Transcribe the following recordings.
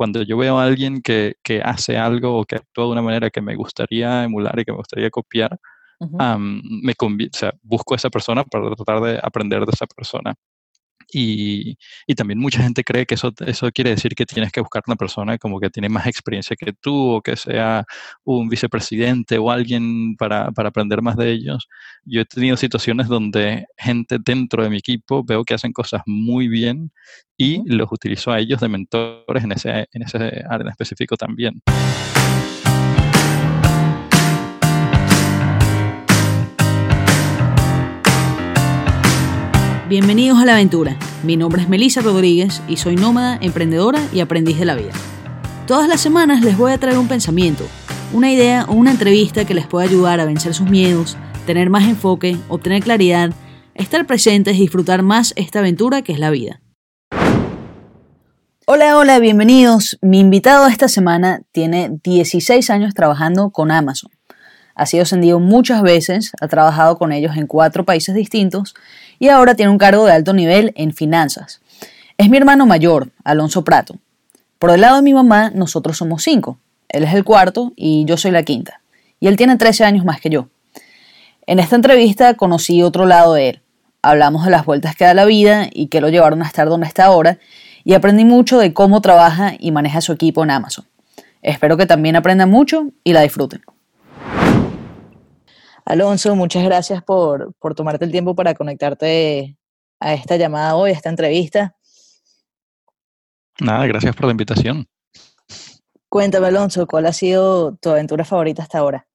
cuando yo veo a alguien que, que, hace algo o que actúa de una manera que me gustaría emular y que me gustaría copiar, me o sea, busco a esa persona para tratar de aprender de esa persona. Y, y, también mucha gente cree que eso, eso quiere decir que tienes que buscar una persona como que tiene más experiencia que tú o que sea un vicepresidente o alguien para, para aprender más de ellos. Yo he tenido situaciones donde gente dentro de mi equipo veo que hacen cosas muy bien y los utilizo a ellos de mentores en ese, en ese área en específico también. Bienvenidos a la aventura. Mi nombre es Melissa Rodríguez y soy nómada, emprendedora y aprendiz de la vida. Todas las semanas les voy a traer un pensamiento, una idea o una entrevista que les pueda ayudar a vencer sus miedos, tener más enfoque, obtener claridad, estar presentes y disfrutar más esta aventura que es la vida. Hola, hola, bienvenidos. Mi invitado esta semana tiene 16 años trabajando con Amazon. Ha sido ascendido muchas veces, ha trabajado con ellos en cuatro países distintos y ahora tiene un cargo de alto nivel en finanzas. Es mi hermano mayor, Alonso Prato. Por el lado de mi mamá, nosotros somos cinco. Él es el cuarto y yo soy la quinta. Y él tiene 13 años más que yo. En esta entrevista conocí otro lado de él. Hablamos de las vueltas que da la vida y que lo llevaron a estar donde está ahora y aprendí mucho de cómo trabaja y maneja su equipo en Amazon. Espero que también aprendan mucho y la disfruten. Alonso, muchas gracias por, tomarte el tiempo para conectarte a esta llamada hoy, a esta entrevista. Nada, gracias por la invitación. Cuéntame, Alonso, ¿cuál ha sido tu aventura favorita hasta ahora?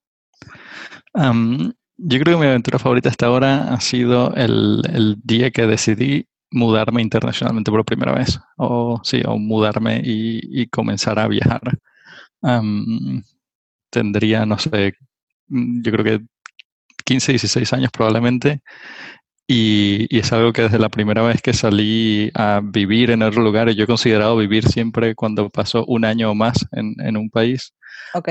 yo creo que mi aventura favorita hasta ahora ha sido el, día que decidí mudarme internacionalmente por primera vez, o sí, o mudarme y, comenzar a viajar. tendría, no sé, yo creo que 15, 16 años probablemente. Y, es algo que desde la primera vez que salí a vivir en otro lugar, yo he considerado vivir siempre cuando paso un año o más en, un país. Ok.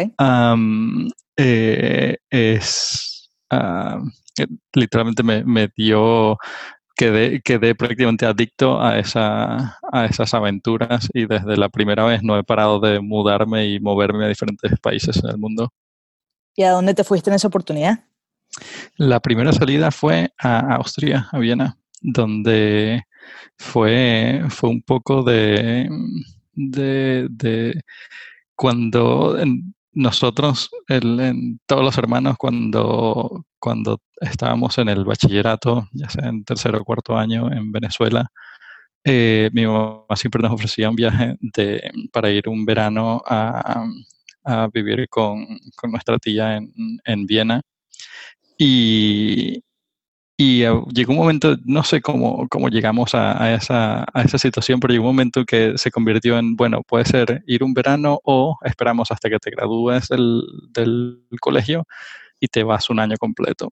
Eh, es eh, literalmente me, me, dio, quedé, quedé prácticamente adicto a, esa, a esas aventuras y desde la primera vez no he parado de mudarme y moverme a diferentes países en el mundo. ¿Y a dónde te fuiste en esa oportunidad? La primera salida fue a Austria, a Viena, donde fue, fue un poco de, de, cuando nosotros, todos los hermanos, cuando, cuando estábamos en el bachillerato, ya sea en tercero o cuarto año en Venezuela, eh, mi mamá siempre nos ofrecía un viaje de, para ir un verano a, vivir con, nuestra tía en, en Viena y, y eh, llegó un momento, no sé cómo, cómo llegamos a, esa, a esa situación, pero llegó un momento que se convirtió en, bueno, puede ser ir un verano o esperamos hasta que te gradúes del, del colegio y te vas un año completo.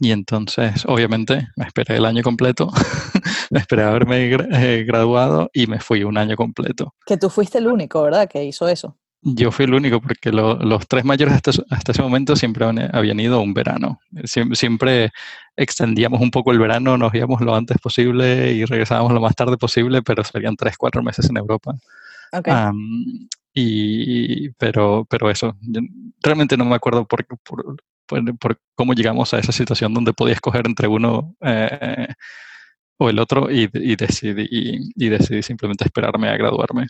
Y entonces, obviamente, me esperé el año completo, me esperé haberme eh, graduado y me fui un año completo. Que tú fuiste el único, ¿verdad? Que hizo eso. Yo fui el único porque los tres mayores hasta, ese momento siempre habían ido un verano. Siempre, extendíamos un poco el verano, nos íbamos lo antes posible y regresábamos lo más tarde posible, pero serían tres, cuatro meses en Europa. y, pero, pero eso, realmente no me acuerdo por, por, cómo llegamos a esa situación donde podía escoger entre uno eh, o el otro y, decidí, y decidí simplemente esperarme a graduarme.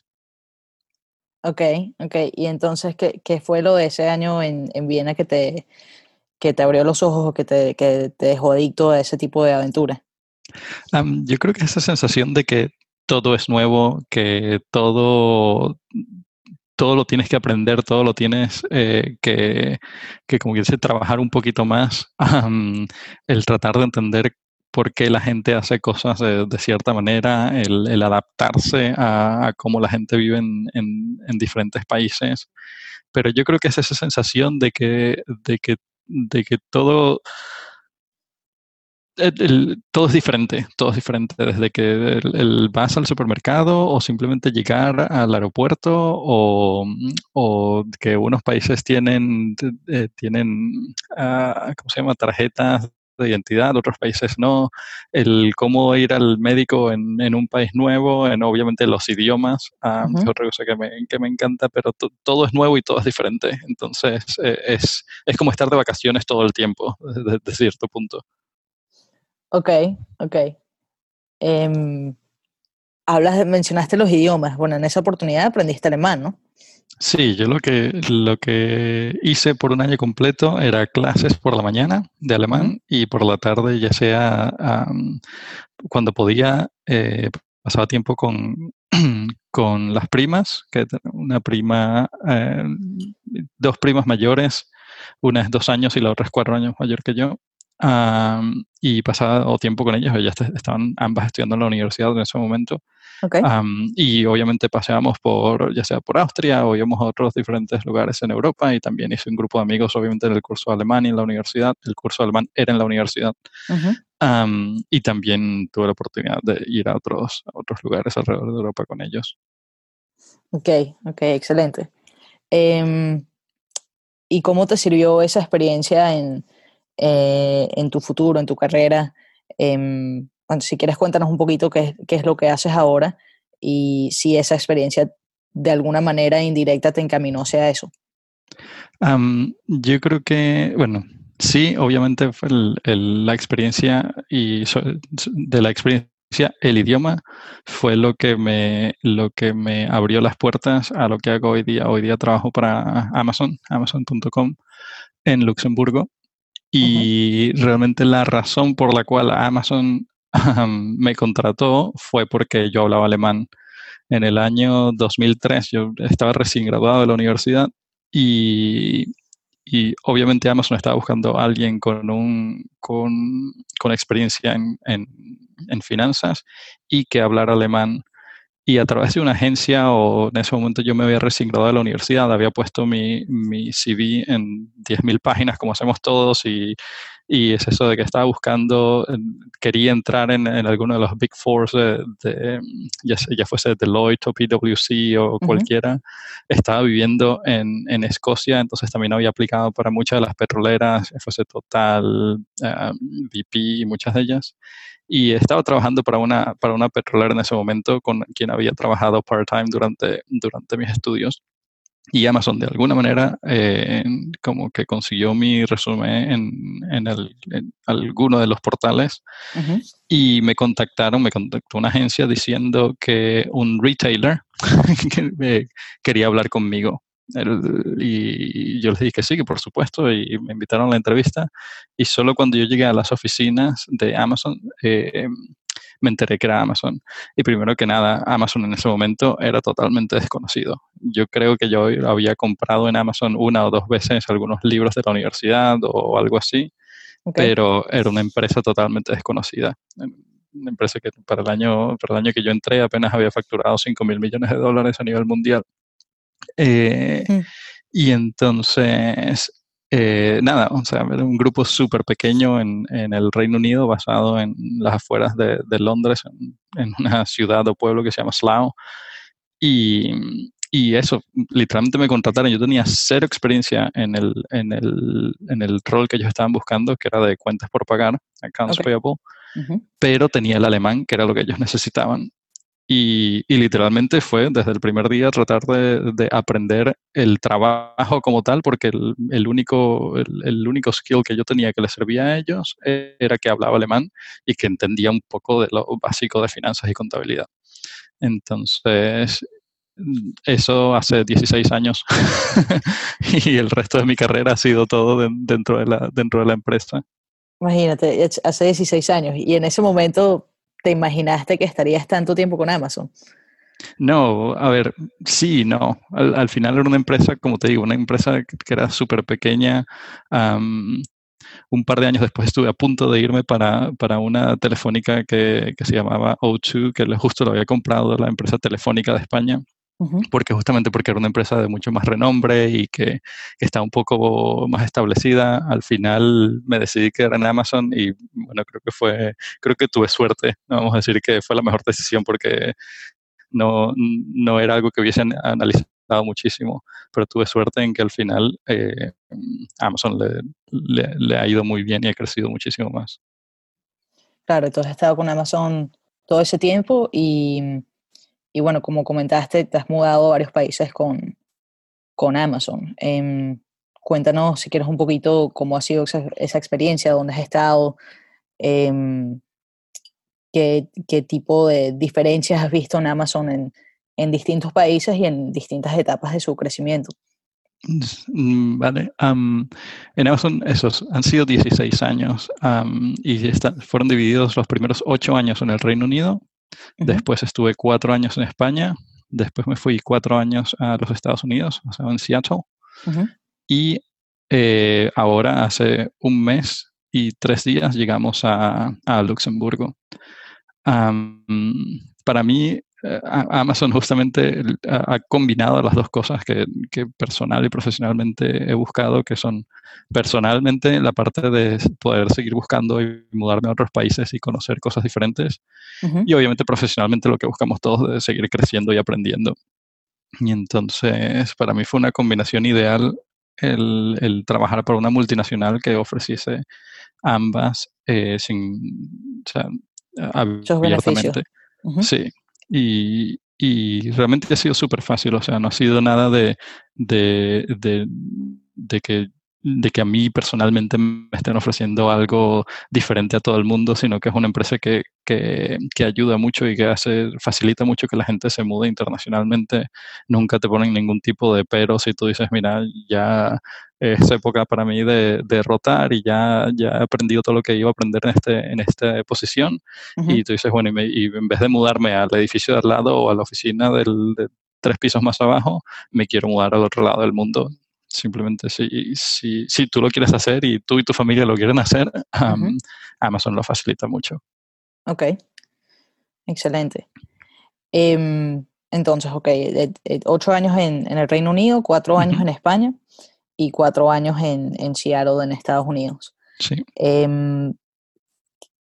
Ok, ok. Y entonces, ¿qué, qué fue lo de ese año en, en Viena que te, que te abrió los ojos o que te, que te dejó adicto a ese tipo de aventura? yo creo que esa sensación de que todo es nuevo, que todo, todo lo tienes que aprender, todo lo tienes eh, que, que, como quieres trabajar un poquito más, el tratar de entender por qué la gente hace cosas de, cierta manera, el, adaptarse a, cómo la gente vive en, diferentes países. Pero yo creo que es esa sensación de que, de que, de que todo, todo es diferente, todo es diferente, desde que el, vas al supermercado o simplemente llegar al aeropuerto o, que unos países tienen, eh, tienen ah, ¿cómo se llama?, tarjetas de identidad, otros países no, el cómo ir al médico en, en un país nuevo, en obviamente los idiomas, ah, es otra cosa que me, que me encanta, pero todo es nuevo y todo es diferente. Entonces eh, es, es como estar de vacaciones todo el tiempo, desde cierto punto. Ok, ok. Em, hablas, mencionaste los idiomas. Bueno, en esa oportunidad aprendiste alemán, ¿no? Sí, yo lo que, lo que hice por un año completo era clases por la mañana de alemán y por la tarde, ya sea cuando podía, eh, pasaba tiempo con, con las primas, que una prima, eh, dos primas mayores, una es dos años y la otra es cuatro años mayor que yo. y pasaba tiempo con ellas, ellas estaban ambas estudiando en la universidad en ese momento y obviamente paseamos por, ya sea por Austria o íbamos a otros diferentes lugares en Europa y también hice un grupo de amigos, obviamente, en el curso alemán y en la universidad. El curso alemán era en la universidad. y también tuve la oportunidad de ir a otros, a otros lugares alrededor de Europa con ellos. Ok, ok, excelente. Em, ¿Y cómo te sirvió esa experiencia en, eh, en tu futuro, en tu carrera? Si quieres cuéntanos un poquito qué, qué, es lo que haces ahora y si esa experiencia de alguna manera indirecta te encaminó hacia eso. yo creo que, bueno, sí, obviamente fue la experiencia y de la experiencia el idioma fue lo que me lo que me abrió las puertas a lo que hago hoy día. Hoy día trabajo para Amazon, amazon.com en Luxemburgo y realmente la razón por la cual Amazon me contrató fue porque yo hablaba alemán. En el año 2003 yo estaba recién graduado de la universidad y, y obviamente Amazon estaba buscando a alguien con, un, con, con experiencia en, en, finanzas y que hablara alemán. Y a través de una agencia, o en ese momento yo me había recién graduado de la universidad, había puesto mi, mi CV en 10.000 páginas, como hacemos todos, y y es eso de que estaba buscando, quería entrar en, alguno de los Big Four, de, ya, ya, fuese Deloitte o PwC o cualquiera. Estaba viviendo en, en, Escocia, entonces también había aplicado para muchas de las petroleras, fuese Total, BP y muchas de ellas. Y estaba trabajando para una, para una petrolera en ese momento con quien había trabajado part-time durante, durante mis estudios y Amazon de alguna manera eh, como que consiguió mi resumen en, en, el, alguno de los portales y me contactaron, me contactó una agencia diciendo que un retailer quería hablar conmigo. y yo les dije que sí, que por supuesto, y me invitaron a la entrevista. Y solo cuando yo llegué a las oficinas de Amazon, eh, me enteré que era Amazon. Y primero que nada, Amazon en ese momento era totalmente desconocido. Yo creo que yo había comprado en Amazon una o dos veces algunos libros de la universidad o algo así, pero era una empresa totalmente desconocida. Una empresa que para el año, para el año que yo entré apenas había facturado 5 mil millones de dólares a nivel mundial. Eh, y entonces eh, nada, o sea, era un grupo súper pequeño en, en, el Reino Unido, basado en las afueras de, de Londres, en, una ciudad o pueblo que se llama Slough. Y, y, eso, literalmente me contrataron. Yo tenía cero experiencia en el, en, el, en el rol que ellos estaban buscando, que era de cuentas por pagar, accounts payable, pero tenía el alemán, que era lo que ellos necesitaban. Y, literalmente fue desde el primer día tratar de, aprender el trabajo como tal, porque el, único, el, único skill que yo tenía que les servía a ellos era que hablaba alemán y que entendía un poco de lo básico de finanzas y contabilidad. Entonces, eso hace 16 años y el resto de mi carrera ha sido todo dentro, de la, dentro de la empresa. Imagínate, hace 16 años y en ese momento te imaginaste que estarías tanto tiempo con Amazon? No, a ver, sí, no. Al, final era una empresa, como te digo, una empresa que, era súper pequeña. un par de años después estuve a punto de irme para, para una telefónica que, que, se llamaba O2, que justo lo había comprado la empresa telefónica de España porque justamente porque era una empresa de mucho más renombre y que, está un poco más establecida, al final me decidí que era en Amazon y bueno, creo que fue, creo que tuve suerte, vamos a decir que fue la mejor decisión porque no, no era algo que hubiesen analizado muchísimo, pero tuve suerte en que al final eh, Amazon le, le, ha ido muy bien y ha crecido muchísimo más. Claro, entonces has estado con Amazon todo ese tiempo y, y, bueno, como comentaste, te has mudado a varios países con, con Amazon. Em, cuéntanos, si quieres, un poquito cómo ha sido esa, esa experiencia, dónde has estado, em, qué, qué, tipo de diferencias has visto en Amazon en, en distintos países y en distintas etapas de su crecimiento. Mm, vale. en Amazon esos han sido 16 años y fueron divididos los primeros 8 años en el Reino Unido, después estuve 4 años en España, después me fui 4 años a los Estados Unidos, o sea, en Seattle, y eh, ahora hace un mes y tres días llegamos a, a Luxemburgo. para mí Amazon justamente ha combinado las dos cosas que, personal y profesionalmente he buscado, que son personalmente la parte de poder seguir buscando y mudarme a otros países y conocer cosas diferentes, y obviamente profesionalmente lo que buscamos todos de seguir creciendo y aprendiendo. Y entonces para mí fue una combinación ideal el, trabajar para una multinacional que ofreciese ambas eh, sin, o sea, abiertamente. Sí, y, y realmente ha sido súper fácil, o sea, no ha sido nada de, de, de, que de que a mí personalmente me estén ofreciendo algo diferente a todo el mundo, sino que es una empresa que, que, que, ayuda mucho y que hace, facilita mucho que la gente se mude internacionalmente. Nunca te ponen ningún tipo de pero si tú dices, mira, ya es época para mí de, de rotar y ya, ya he aprendido todo lo que iba a aprender en, este, en esta posición. Y tú dices, bueno, y, en vez de mudarme al edificio de al lado o a la oficina del, de tres pisos más abajo, me quiero mudar al otro lado del mundo Simplemente si, si, si, tú lo quieres hacer y tú y tu familia lo quieren hacer, Amazon lo facilita mucho. Ok, excelente. Em, entonces, ok, ocho años en, en, el Reino Unido, cuatro años en España y cuatro años en, en Seattle, en Estados Unidos. Sí. Em,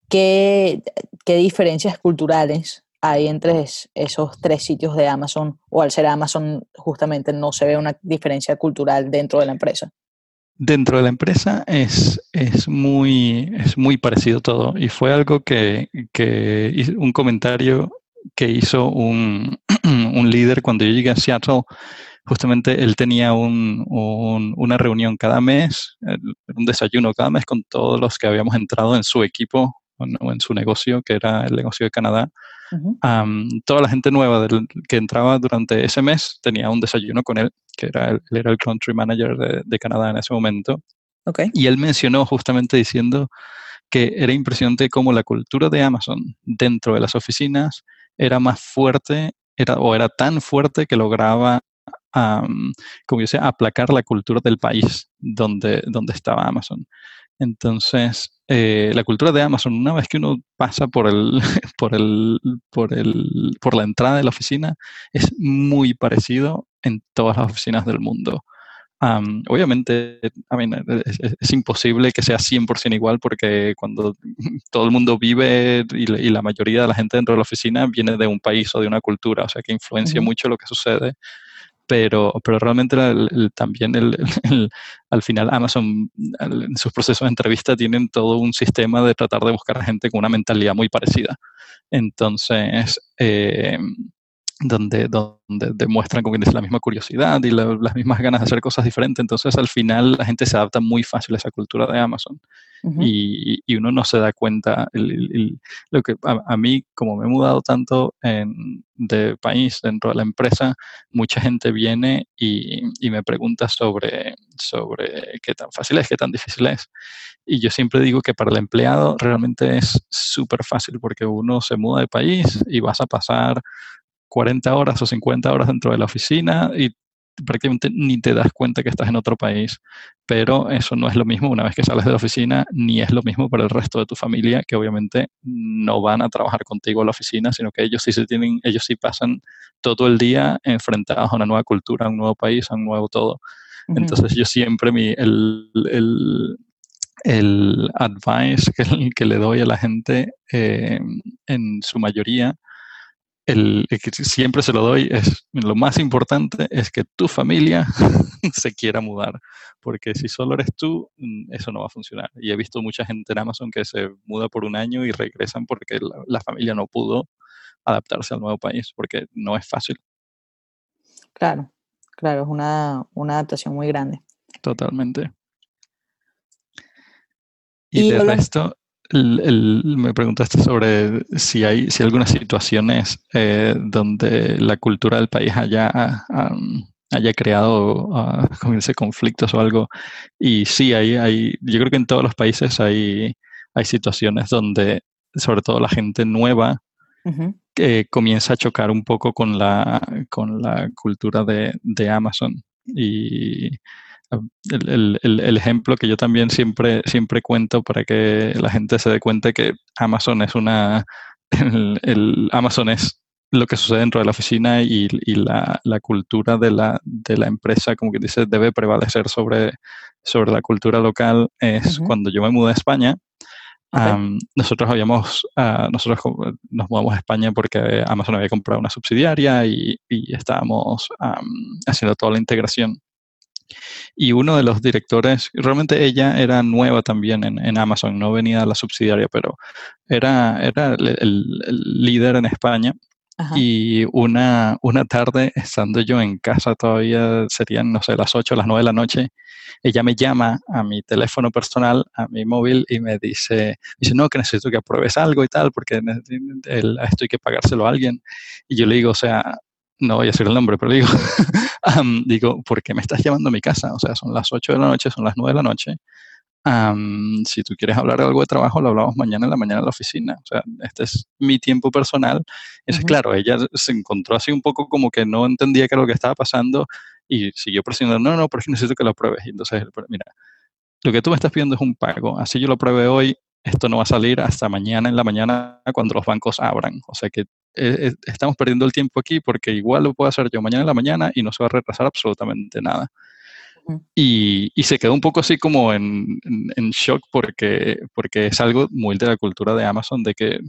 ¿qué, ¿Qué diferencias culturales hay entre esos tres sitios de Amazon o al ser Amazon justamente no se ve una diferencia cultural dentro de la empresa? Dentro de la empresa es, es, muy, es muy parecido todo y fue algo que, que un comentario que hizo un, un, líder cuando yo llegué a Seattle. Justamente él tenía un, una reunión cada mes, un desayuno cada mes con todos los que habíamos entrado en su equipo o en su negocio, que era el negocio de Canadá. Toda la gente nueva que entraba durante ese mes tenía un desayuno con él, que era él era el country manager de, Canadá en ese momento. Y él mencionó justamente diciendo que era impresionante cómo la cultura de Amazon dentro de las oficinas era más fuerte era, o era tan fuerte que lograba, como dice, aplacar la cultura del país donde, donde estaba Amazon. Entonces, eh, la cultura de Amazon, una vez que uno pasa por el, por el, por el, por la entrada de la oficina, es muy parecido en todas las oficinas del mundo. obviamente, es, imposible que sea 100% igual porque cuando todo el mundo vive y, la mayoría de la gente dentro de la oficina viene de un país o de una cultura, o sea que influencia mucho lo que sucede pero, pero realmente también el, al final Amazon en sus procesos de entrevista tienen todo un sistema de tratar de buscar gente con una mentalidad muy parecida. Entonces, eh, donde, donde demuestran como que la misma curiosidad y las mismas ganas de hacer cosas diferentes. Entonces, al final, la gente se adapta muy fácil a esa cultura de Amazon. y, y, uno no se da cuenta. lo que a, mí, como me he mudado tanto en, de país dentro de la empresa, mucha gente viene y, y, me pregunta sobre, sobre qué tan fácil es, qué tan difícil es. Y yo siempre digo que para el empleado realmente es súper fácil porque uno se muda de país y vas a pasar 40 horas o 50 horas dentro de la oficina y prácticamente ni te das cuenta que estás en otro país. Pero eso no es lo mismo una vez que sales de la oficina, ni es lo mismo para el resto de tu familia, que obviamente no van a trabajar contigo en la oficina, sino que ellos sí se tienen, ellos sí pasan todo el día enfrentados a una nueva cultura, a un nuevo país, a un nuevo todo. Entonces yo siempre mi, el, el, el advice que, que, le doy a la gente eh, en su mayoría el, que siempre se lo doy es lo más importante es que tu familia se quiera mudar, porque si solo eres tú, mm, eso no va a funcionar. Y he visto mucha gente en Amazon que se muda por un año y regresan porque la, familia no pudo adaptarse al nuevo país, porque no es fácil. Claro, claro, es una, una adaptación muy grande. Totalmente. Y, y de resto, me preguntaste sobre si hay, si algunas situaciones eh, donde la cultura del país haya, haya creado uh, conflictos o algo. Y sí, hay, hay, yo creo que en todos los países hay, hay situaciones donde, sobre todo la gente nueva, que comienza a chocar un poco con la, con la cultura de, de Amazon. Y el, el, el, ejemplo que yo también siempre, siempre cuento para que la gente se dé cuenta que Amazon es una, el, Amazon es lo que sucede dentro de la oficina y, y la, la, cultura de la, de la, empresa, como que dice, debe prevalecer sobre, sobre la cultura local. Es cuando yo me mudé a España, nosotros habíamos, uh, nosotros nos mudamos a España porque Amazon había comprado una subsidiaria y, y estábamos um, haciendo toda la integración. Y uno de los directores, realmente ella era nueva también en, Amazon, no venía de la subsidiaria, pero era, era el, líder en España. Y una, una tarde, estando yo en casa todavía, serían, no sé, las 8 o las 9 de la noche, ella me llama a mi teléfono personal, a mi móvil, y me dice, dice, no, que necesito que apruebes algo y tal, porque esto hay que pagárselo a alguien. Y yo le digo, o sea, no voy a decir el nombre, pero digo, digo, ¿por qué me estás llamando a mi casa? O sea, son las 8 de la noche, son las 9 de la noche. si tú quieres hablar de algo de trabajo, lo hablamos mañana en la mañana en la oficina. O sea, este es mi tiempo personal. Y es claro, ella se encontró así un poco como que no entendía qué era lo que estaba pasando y siguió presionando, no, no, porque necesito que lo pruebes. Y entonces, mira, lo que tú me estás pidiendo es un pago. Así yo lo pruebe hoy, esto no va a salir hasta mañana en la mañana cuando los bancos abran. O sea que eh, estamos perdiendo el tiempo aquí porque igual lo puedo hacer yo mañana en la mañana y no se va a retrasar absolutamente nada. Y, y, se quedó un poco así como en, en, shock porque, porque es algo muy de la cultura de Amazon, de que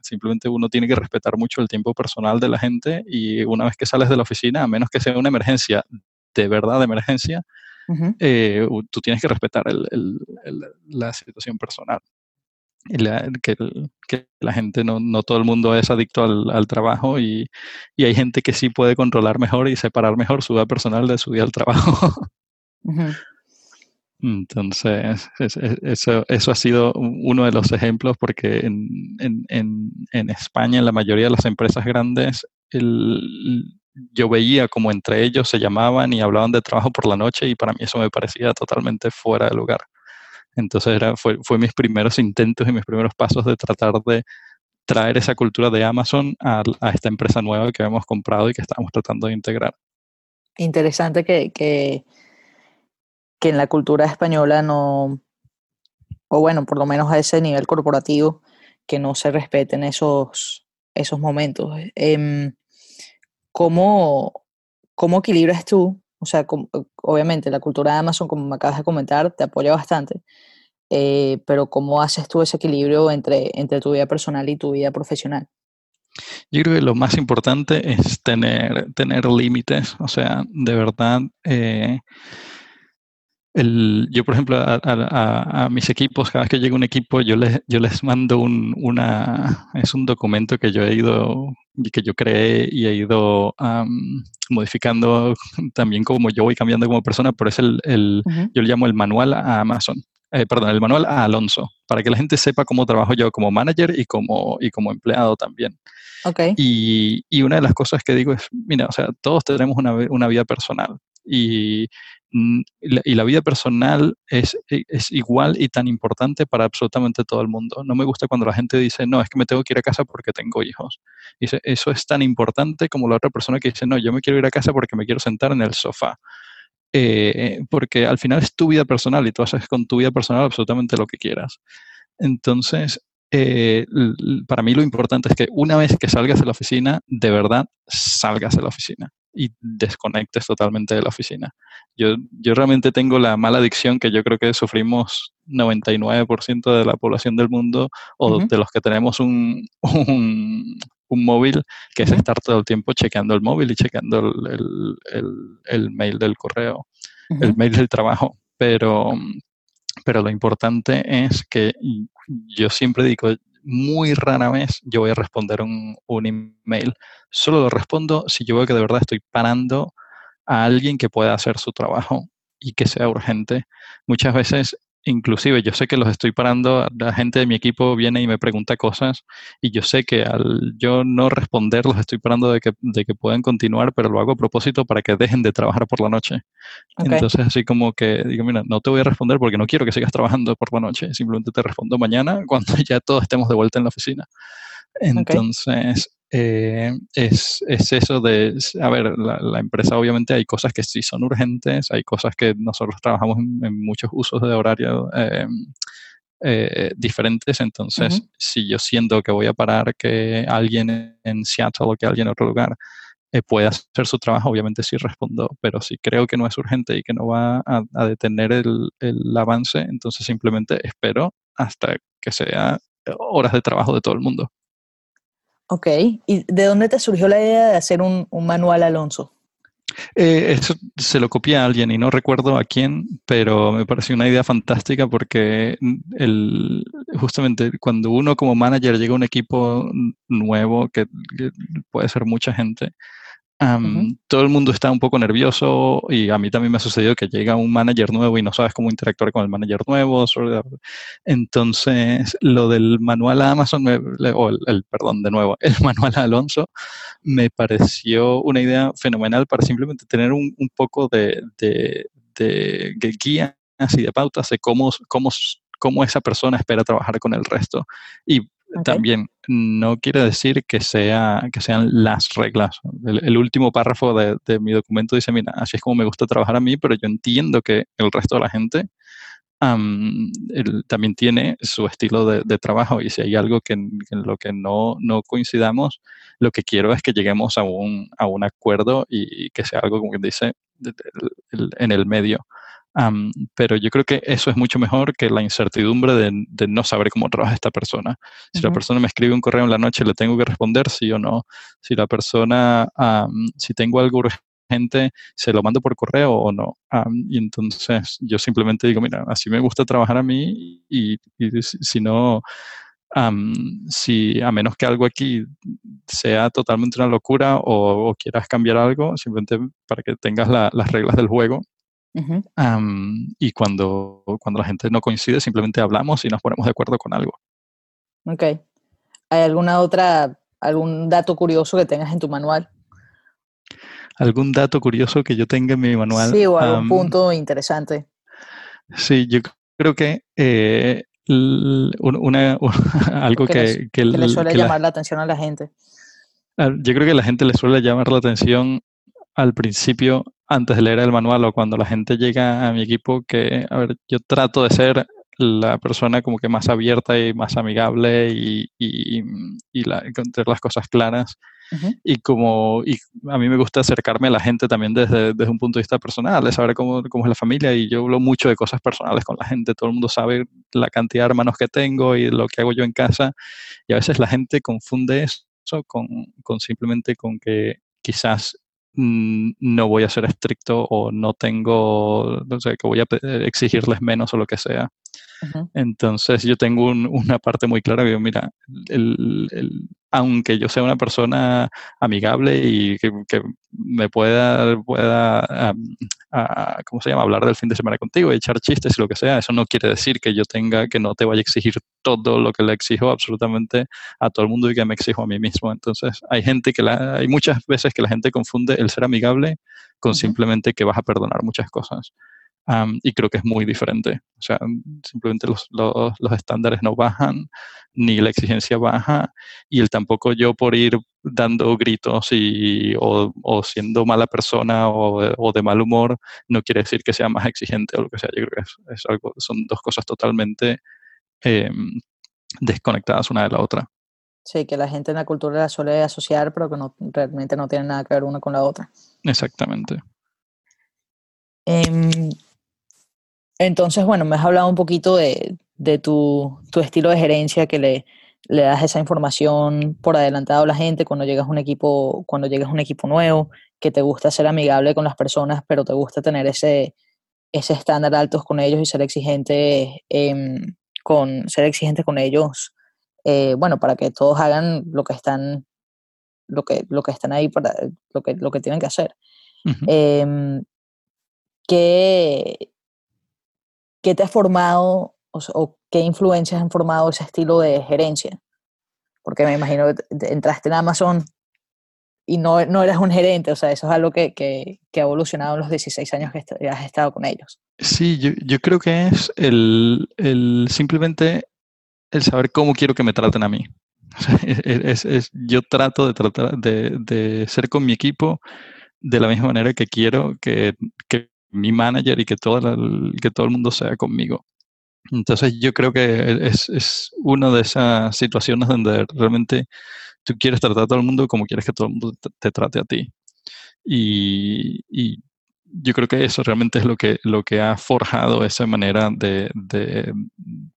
simplemente uno tiene que respetar mucho el tiempo personal de la gente y una vez que sales de la oficina, a menos que sea una emergencia, de verdad de emergencia, eh, tú tienes que respetar el, la situación personal que, que, la gente, no, no, todo el mundo es adicto al, al trabajo y, y, hay gente que sí puede controlar mejor y separar mejor su vida personal de su vida al trabajo. Entonces, eso, eso ha sido uno de los ejemplos porque en, en, en, en España, en la mayoría de las empresas grandes, el, yo veía como entre ellos se llamaban y hablaban de trabajo por la noche y para mí eso me parecía totalmente fuera de lugar. Entonces era, fue, fue mis primeros intentos y mis primeros pasos de tratar de traer esa cultura de Amazon a, esta empresa nueva que hemos comprado y que estamos tratando de integrar. Interesante que, que, que en la cultura española no, o bueno, por lo menos a ese nivel corporativo, que no se respeten esos, esos momentos. Eh, ¿cómo, ¿Cómo equilibras tú o sea, obviamente la cultura de Amazon, como me acabas de comentar, te apoya bastante, eh, pero ¿cómo haces tú ese equilibrio entre, entre tu vida personal y tu vida profesional? Yo creo que lo más importante es tener, tener límites, o sea, de verdad, eh, el, yo, por ejemplo, a, mis equipos, cada vez que llega un equipo, yo les, yo les mando un, una, es un documento que yo he ido, que yo creé y he ido modificando también como yo voy cambiando como persona, pero es el, el yo le llamo el manual a Amazon. Eh, perdón, el manual a Alonso, para que la gente sepa cómo trabajo yo como manager y como, y como empleado también. Okay. Y, y, una de las cosas que digo es, mira, o sea, todos tenemos una, una vida personal y Mm, y la vida personal es, e, es, igual y tan importante para absolutamente todo el mundo. No me gusta cuando la gente dice, no, es que me tengo que ir a casa porque tengo hijos. Dice, eso es tan importante como la otra persona que dice, no, yo me quiero ir a casa porque me quiero sentar en el sofá. Eh, porque al final es tu vida personal y tú haces con tu vida personal absolutamente lo que quieras. Entonces, eh, para mí lo importante es que una vez que salgas de la oficina, de verdad salgas de la oficina y desconectes totalmente de la oficina. Yo, yo realmente tengo la mala adicción que yo creo que sufrimos 99% de la población del mundo o de los que tenemos un, un móvil, que es estar todo el tiempo chequeando el móvil y chequeando el, el, el, mail del correo, el mail del trabajo. Pero, pero lo importante es que yo siempre digo, muy rara vez yo voy a responder un, un email. Solo lo respondo si yo veo que de verdad estoy parando a alguien que pueda hacer su trabajo y que sea urgente. Muchas veces inclusive yo sé que los estoy parando, la gente de mi equipo viene y me pregunta cosas y yo sé que al yo no responder los estoy parando de que, de que puedan continuar, pero lo hago a propósito para que dejen de trabajar por la noche. Entonces así como que digo, mira, no te voy a responder porque no quiero que sigas trabajando por la noche, simplemente te respondo mañana cuando ya todos estemos de vuelta en la oficina. Entonces, eh, es, es, eso de, a ver, la, empresa obviamente hay cosas que sí son urgentes, hay cosas que nosotros trabajamos en, muchos usos de horario eh, eh, diferentes, entonces si yo siento que voy a parar que alguien en Seattle o que alguien en otro lugar pueda hacer su trabajo, obviamente sí respondo, pero si creo que no es urgente y que no va a, a detener el, el avance, entonces simplemente espero hasta que sea horas de trabajo de todo el mundo. Ok, ¿y de dónde te surgió la idea de hacer un, manual Alonso? Eh, eso se lo copié a alguien y no recuerdo a quién, pero me pareció una idea fantástica porque el, justamente cuando uno como manager llega a un equipo nuevo, que puede ser mucha gente, todo el mundo está un poco nervioso y a mí también me ha sucedido que llega un manager nuevo y no sabes cómo interactuar con el manager nuevo. Entonces, lo del manual a Amazon, o el, perdón, de nuevo, el manual a Alonso, me pareció una idea fenomenal para simplemente tener un, poco de, de, de, guías y de pautas de cómo, cómo, cómo esa persona espera trabajar con el resto. Y también no quiere decir que, sea, que sean las reglas. El, último párrafo de, mi documento dice, mira, así es como me gusta trabajar a mí, pero yo entiendo que el resto de la gente también tiene su estilo de, trabajo. Y si hay algo que, en lo que no, no, coincidamos, lo que quiero es que lleguemos a un, a un acuerdo y, que sea algo, como quien dice, en el medio pero yo creo que eso es mucho mejor que la incertidumbre de, no saber cómo trabaja esta persona. Si la persona me escribe un correo en la noche, le tengo que responder sí o no. Si la persona, si tengo algo urgente, se lo mando por correo o no. y entonces yo simplemente digo, mira, así me gusta trabajar a mí y, si, no... si a menos que algo aquí sea totalmente una locura o, quieras cambiar algo, simplemente para que tengas las reglas del juego, y cuando, cuando la gente no coincide, simplemente hablamos y nos ponemos de acuerdo con algo. Ok. ¿Hay alguna otra, algún dato curioso que tengas en tu manual? ¿Algún dato curioso que yo tenga en mi manual? Sí, o algún punto interesante. Sí, yo creo que eh, una, algo que, que, le suele llamar la atención a la gente. Ah, yo creo que la gente le suele llamar la atención al principio antes de leer el manual o cuando la gente llega a mi equipo que, a ver, yo trato de ser la persona como que más abierta y más amigable y, y, y la, tener las cosas claras. Y como y a mí me gusta acercarme a la gente también desde, desde un punto de vista personal, de saber cómo, cómo, es la familia. Y yo hablo mucho de cosas personales con la gente. Todo el mundo sabe la cantidad de hermanos que tengo y lo que hago yo en casa. Y a veces la gente confunde eso con, con simplemente con que quizás no voy a ser estricto o no tengo, no sé, que voy a exigirles menos o lo que sea. Entonces yo tengo una parte muy clara que mira, el, aunque yo sea una persona amigable y que, me pueda, pueda ¿cómo se llama?, hablar del fin de semana contigo y echar chistes y lo que sea, eso no quiere decir que yo tenga, que no te vaya a exigir todo lo que le exijo absolutamente a todo el mundo y que me exijo a mí mismo. Entonces, hay gente que la, hay muchas veces que la gente confunde el ser amigable con simplemente que vas a perdonar muchas cosas y creo que es muy diferente. O sea, simplemente los, los, los, estándares no bajan, ni la exigencia baja, y el tampoco yo por ir dando gritos y, o, o siendo mala persona o, o, de mal humor, no quiere decir que sea más exigente o lo que sea. Yo creo que es, algo, son dos cosas totalmente em, desconectadas una de la otra. Sí, que la gente en la cultura la suele asociar, pero que no, realmente no tienen nada que ver una con la otra. Exactamente. Eh, entonces, bueno, me has hablado un poquito de, tu, estilo de gerencia que le, le das esa información por adelantado a la gente cuando llegas a un equipo, cuando llegas a un equipo nuevo, que te gusta ser amigable con las personas, pero te gusta tener ese, ese estándar alto con ellos y ser exigente em, con ser exigente con ellos, eh, bueno, para que todos hagan lo que están, lo que, lo que están ahí para lo que, lo que tienen que hacer. Em, ¿qué, ¿Qué te ha formado o, qué influencias han formado ese estilo de gerencia? Porque me imagino que entraste en Amazon y no, no eras un gerente, o sea, eso es algo que, que, ha evolucionado en los 16 años que has estado con ellos. Sí, yo, creo que es el, el, simplemente el saber cómo quiero que me traten a mí. es, es, yo trato de tratar de, de, ser con mi equipo de la misma manera que quiero que, que mi manager y que todo, el, que todo el mundo sea conmigo. Entonces yo creo que es, es una de esas situaciones donde realmente tú quieres tratar a todo el mundo como quieres que todo el mundo te, trate a ti. Y, y, yo creo que eso realmente es lo que, lo que ha forjado esa manera de, de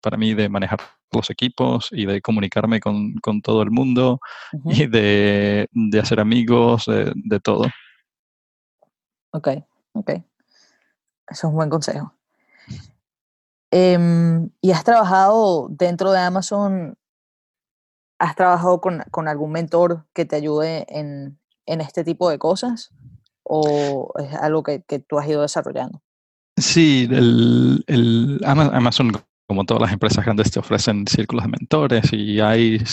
para mí, de manejar los equipos y de comunicarme con, con todo el mundo y de, de, hacer amigos, de, de todo. Ok, ok. Eso es un buen consejo. Eh, ¿Y has trabajado dentro de Amazon? ¿Has trabajado con, algún mentor que te ayude en, en, este tipo de cosas? ¿O es algo que, que tú has ido desarrollando? Sí, el, Amazon, como todas las empresas grandes, te ofrecen círculos de mentores y hay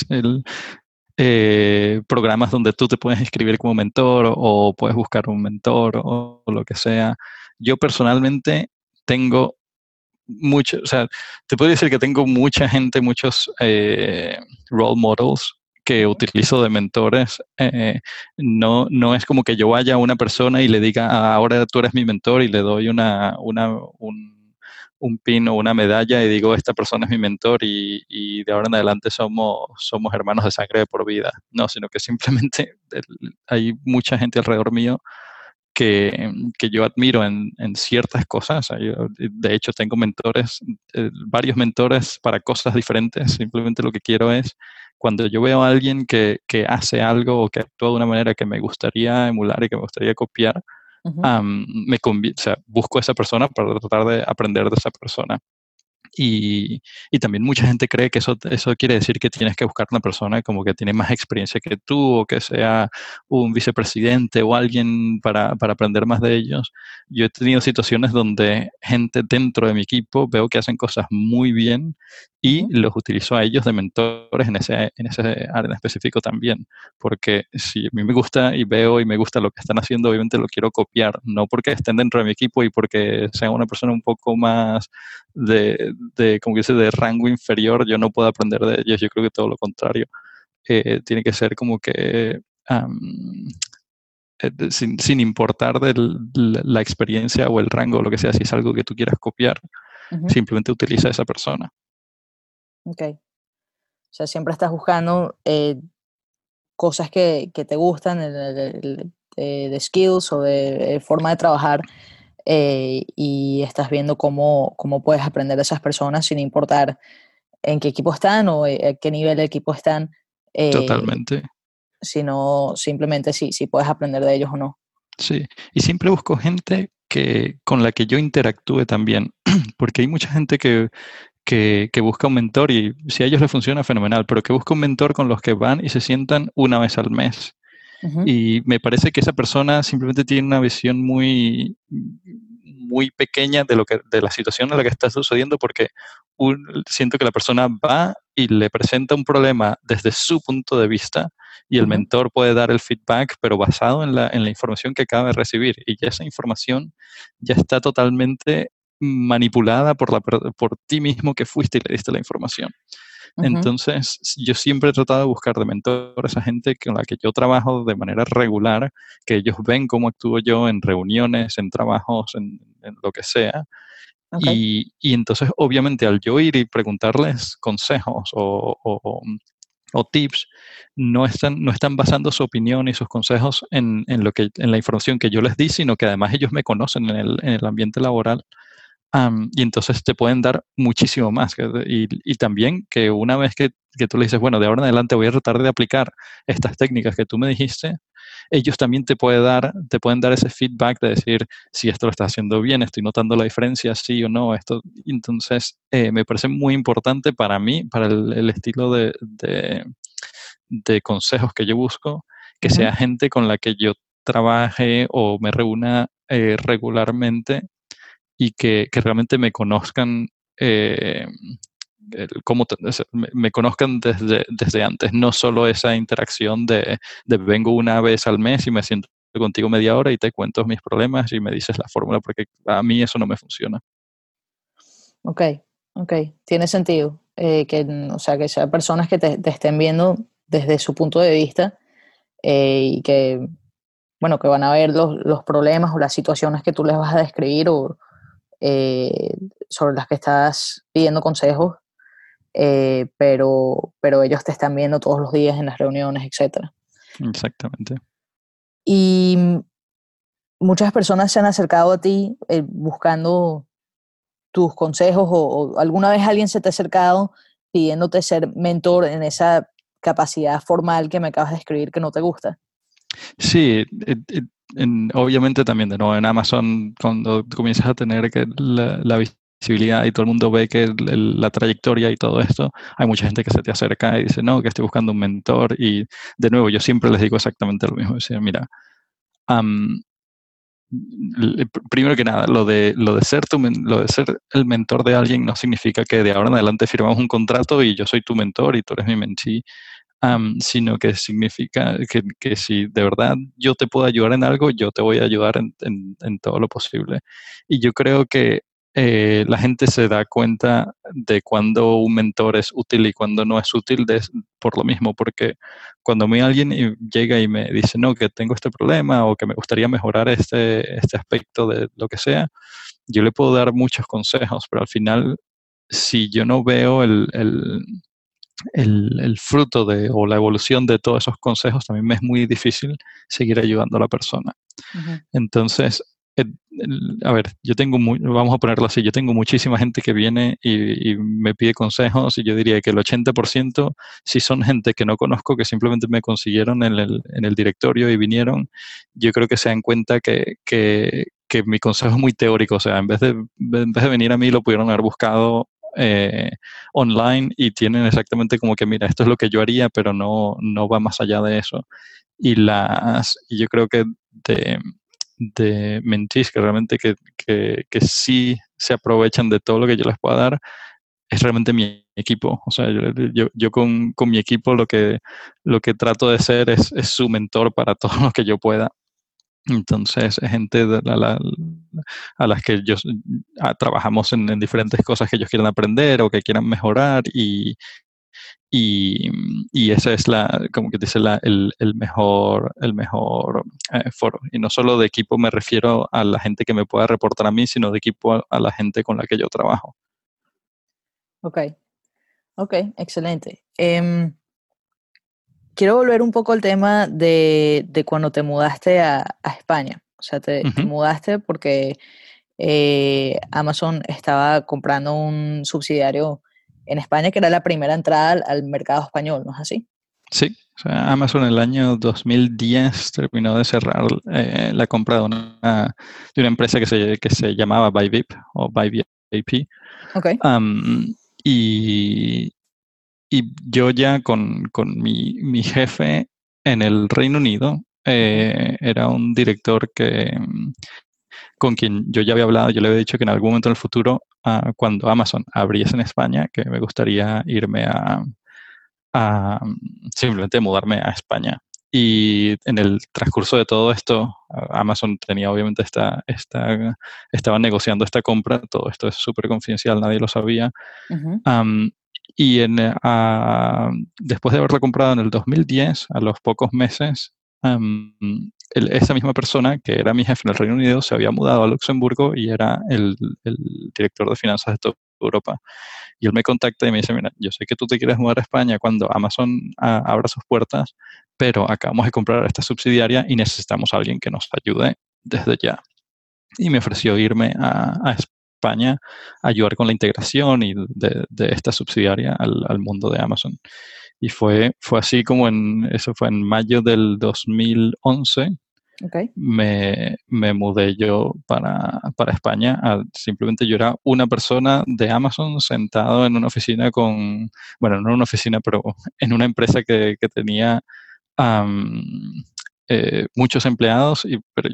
eh, programas donde tú te puedes inscribir como mentor o puedes buscar un mentor o lo que sea. Yo personalmente tengo mucho, o sea, te puedo decir que tengo mucha gente, muchos eh, role models que utilizo de mentores. Eh, no, no es como que yo vaya a una persona y le diga, ah, ahora tú eres mi mentor y le doy una, una, un, un, pin o una medalla y digo, esta persona es mi mentor y, y, de ahora en adelante somos, somos hermanos de sangre por vida. No, sino que simplemente hay mucha gente alrededor mío que, que yo admiro en, en ciertas cosas. de hecho, tengo mentores, eh, varios mentores para cosas diferentes. Simplemente lo que quiero es, cuando yo veo a alguien que, que hace algo o que actúa de una manera que me gustaría emular y que me gustaría copiar, uh -huh. um, me o sea, busco a esa persona para tratar de aprender de esa persona. Y, y, también mucha gente cree que eso, eso quiere decir que tienes que buscar una persona como que tiene más experiencia que tú o que sea un vicepresidente o alguien para, para aprender más de ellos. Yo he tenido situaciones donde gente dentro de mi equipo veo que hacen cosas muy bien y los utilizo a ellos de mentores en ese, en ese área en específico también, porque si a mí me gusta y veo y me gusta lo que están haciendo, obviamente lo quiero copiar, no porque estén dentro de mi equipo y porque sea una persona un poco más de, de como dice, de rango inferior, yo no puedo aprender de ellos, yo creo que todo lo contrario. Eh, tiene que ser como que um, sin, sin, importar de la experiencia o el rango o lo que sea, si es algo que tú quieras copiar, uh -huh. simplemente utiliza a esa persona. Ok. O sea, siempre estás buscando eh, cosas que, que, te gustan, de, de, skills o de, forma de trabajar, eh, y estás viendo cómo, cómo puedes aprender de esas personas sin importar en qué equipo están o eh, a qué nivel de equipo están. Eh, Totalmente. Sino simplemente si, si puedes aprender de ellos o no. Sí, y siempre busco gente que, con la que yo interactúe también, porque hay mucha gente que, que, que, busca un mentor y si a ellos les funciona, fenomenal, pero que busca un mentor con los que van y se sientan una vez al mes. Uh -huh. Y me parece que esa persona simplemente tiene una visión muy, muy pequeña de, lo que, de la situación en la que está sucediendo porque un, siento que la persona va y le presenta un problema desde su punto de vista y el mentor puede dar el feedback, pero basado en la, en la información que acaba de recibir. Y ya esa información ya está totalmente manipulada por, la, por ti mismo que fuiste y le diste la información. Uh -huh. Entonces, yo siempre he tratado de buscar de mentores a gente con la que yo trabajo de manera regular, que ellos ven cómo actúo yo en reuniones, en trabajos, en, en lo que sea. Okay. Y, y, entonces, obviamente, al yo ir y preguntarles consejos o, o, o tips, no están, no están basando su opinión y sus consejos en, en, lo que, en la información que yo les di, sino que además ellos me conocen en el, en el ambiente laboral y entonces te pueden dar muchísimo más. Y, y también que una vez que, que, tú le dices, bueno, de ahora en adelante voy a tratar de aplicar estas técnicas que tú me dijiste, ellos también te, puede dar, te pueden dar ese feedback de decir si esto lo estás haciendo bien, estoy notando la diferencia, sí o no. Esto, entonces, eh, me parece muy importante para mí, para el, estilo de, de, consejos que yo busco, que sea gente con la que yo trabaje o me reúna eh, regularmente y que, que, realmente me conozcan eh, cómo me, conozcan desde, desde antes, no solo esa interacción de, de, vengo una vez al mes y me siento contigo media hora y te cuento mis problemas y me dices la fórmula, porque a mí eso no me funciona. Ok, ok, tiene sentido. Eh, que, o sea, que sean personas que te, estén viendo desde su punto de vista eh, y que, bueno, que van a ver los, los, problemas o las situaciones que tú les vas a describir o eh, sobre las que estás pidiendo consejos eh, pero, pero ellos te están viendo todos los días en las reuniones, etc. Exactamente. Y muchas personas se han acercado a ti eh, buscando tus consejos o, alguna vez alguien se te ha acercado pidiéndote ser mentor en esa capacidad formal que me acabas de escribir que no te gusta. Sí, obviamente también de nuevo en Amazon cuando comienzas a tener la, visibilidad y todo el mundo ve que la trayectoria y todo esto, hay mucha gente que se te acerca y dice, no, que estoy buscando un mentor. Y de nuevo, yo siempre les digo exactamente lo mismo. Decir, mira, primero que nada, lo de, lo, de ser tu, lo de ser el mentor de alguien no significa que de ahora en adelante firmamos un contrato y yo soy tu mentor y tú eres mi mentí. Sino que significa que, que, si de verdad yo te puedo ayudar en algo, yo te voy a ayudar en, en, en todo lo posible. Y yo creo que eh, la gente se da cuenta de cuando un mentor es útil y cuando no es útil por lo mismo, porque cuando mí alguien llega y me dice, no, que tengo este problema o que me gustaría mejorar este, este aspecto de lo que sea, yo le puedo dar muchos consejos, pero al final, si yo no veo el, el, el, fruto de, o la evolución de todos esos consejos, también me es muy difícil seguir ayudando a la persona. Entonces, a ver, yo tengo, muy, vamos a ponerlo así, yo tengo muchísima gente que viene y, me pide consejos y yo diría que el 80% si son gente que no conozco, que simplemente me consiguieron en el, en el directorio y vinieron, yo creo que se dan cuenta que, que, que, mi consejo es muy teórico, o sea, en vez de, en vez de venir a mí lo pudieron haber buscado eh, online y tienen exactamente como que, mira, esto es lo que yo haría, pero no, no va más allá de eso. Y, las, y yo creo que de, de mentis que realmente que, que, sí se aprovechan de todo lo que yo les pueda dar, es realmente mi equipo. O sea, yo, yo, con, con, mi equipo lo que, lo que trato de ser es, es, su mentor para todo lo que yo pueda. Entonces, es gente de la, a las que yo trabajamos en, en, diferentes cosas que ellos quieran aprender o que quieran mejorar y, y, y ese es la, como que dice, la, el, el, mejor, el mejor eh, foro. Y no solo de equipo me refiero a la gente que me pueda reportar a mí, sino de equipo a, la gente con la que yo trabajo. Ok, ok, excelente. Eh, quiero volver un poco al tema de, de cuando te mudaste a, a España. O sea, te, uh -huh. te mudaste porque eh, Amazon estaba comprando un subsidiario en España, que era la primera entrada al, mercado español, ¿no es así? Sí, o sea, Amazon en el año 2010 terminó de cerrar eh, la compra de una, de una empresa que se, que se llamaba BuyVip o BuyVip. Okay. Um, y, y, yo ya con, con mi, mi, jefe en el Reino Unido, eh, era un director que, con quien yo ya había hablado, yo le había dicho que en algún momento en el futuro, uh, cuando Amazon abriese en España, que me gustaría irme a, a, simplemente mudarme a España. Y en el transcurso de todo esto, Amazon tenía obviamente esta, esta estaba negociando esta compra, todo esto es súper confidencial, nadie lo sabía. Uh -huh. um, y en, uh, después de haberla comprado en el 2010, a los pocos meses, el, esa misma persona, que era mi jefe en el Reino Unido, se había mudado a Luxemburgo y era el, director de finanzas de toda Europa. Y él me contacta y me dice, mira, yo sé que tú te quieres mudar a España cuando Amazon a, abra sus puertas, pero acabamos de comprar esta subsidiaria y necesitamos alguien que nos ayude desde ya. Y me ofreció irme a, a España a ayudar con la integración y de, esta subsidiaria al, al, mundo de Amazon. Y fue, fue así como en, eso fue en mayo del 2011 me, me, mudé yo para, para España. simplemente yo era una persona de Amazon sentado en una oficina con, bueno, no en una oficina, pero en una empresa que, que tenía eh, muchos empleados, y, pero